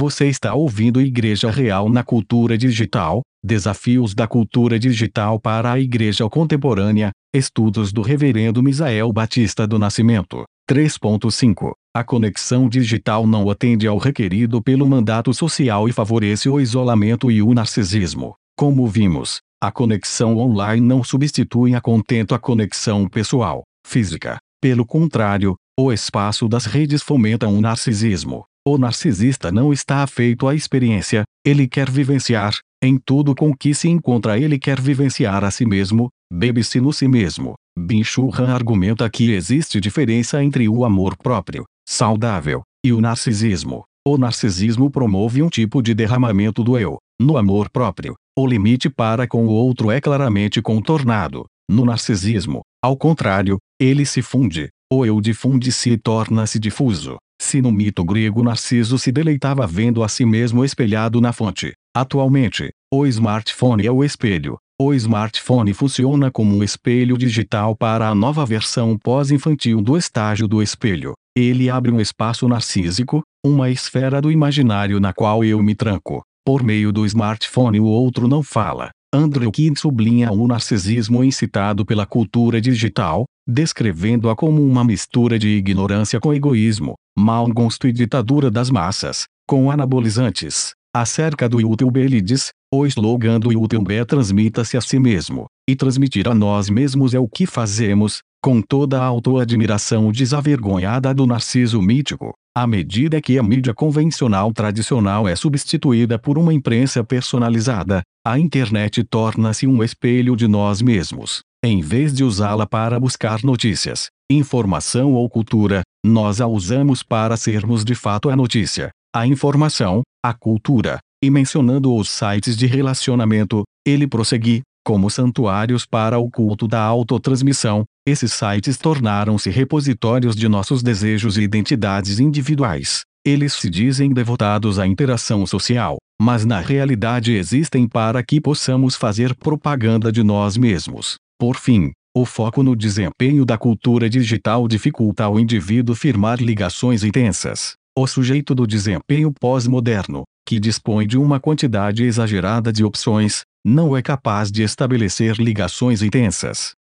Você está ouvindo Igreja Real na Cultura Digital, Desafios da Cultura Digital para a Igreja Contemporânea, Estudos do Reverendo Misael Batista do Nascimento. 3.5 A conexão digital não atende ao requerido pelo mandato social e favorece o isolamento e o narcisismo. Como vimos, a conexão online não substitui a contento a conexão pessoal, física. Pelo contrário, o espaço das redes fomenta um narcisismo. O narcisista não está afeito à experiência, ele quer vivenciar, em tudo com que se encontra ele quer vivenciar a si mesmo, bebe-se no si mesmo. Bin Churran argumenta que existe diferença entre o amor próprio, saudável, e o narcisismo. O narcisismo promove um tipo de derramamento do eu. No amor próprio, o limite para com o outro é claramente contornado. No narcisismo, ao contrário, ele se funde, o eu difunde-se e torna-se difuso. Se no mito grego Narciso se deleitava vendo a si mesmo espelhado na fonte, atualmente, o smartphone é o espelho. O smartphone funciona como um espelho digital para a nova versão pós-infantil do estágio do espelho. Ele abre um espaço narcísico, uma esfera do imaginário na qual eu me tranco. Por meio do smartphone o outro não fala. Andrew Kidd sublinha o narcisismo incitado pela cultura digital, descrevendo-a como uma mistura de ignorância com egoísmo, mau gosto e ditadura das massas, com anabolizantes. Acerca do YouTube ele diz, o slogan do YouTube é transmita-se a si mesmo, e transmitir a nós mesmos é o que fazemos, com toda a autoadmiração desavergonhada do narciso mítico. À medida que a mídia convencional tradicional é substituída por uma imprensa personalizada, a internet torna-se um espelho de nós mesmos. Em vez de usá-la para buscar notícias, informação ou cultura, nós a usamos para sermos de fato a notícia, a informação, a cultura. E mencionando os sites de relacionamento, ele prossegue, como santuários para o culto da autotransmissão, esses sites tornaram-se repositórios de nossos desejos e identidades individuais. Eles se dizem devotados à interação social, mas na realidade existem para que possamos fazer propaganda de nós mesmos. Por fim, o foco no desempenho da cultura digital dificulta ao indivíduo firmar ligações intensas. O sujeito do desempenho pós-moderno, que dispõe de uma quantidade exagerada de opções, não é capaz de estabelecer ligações intensas.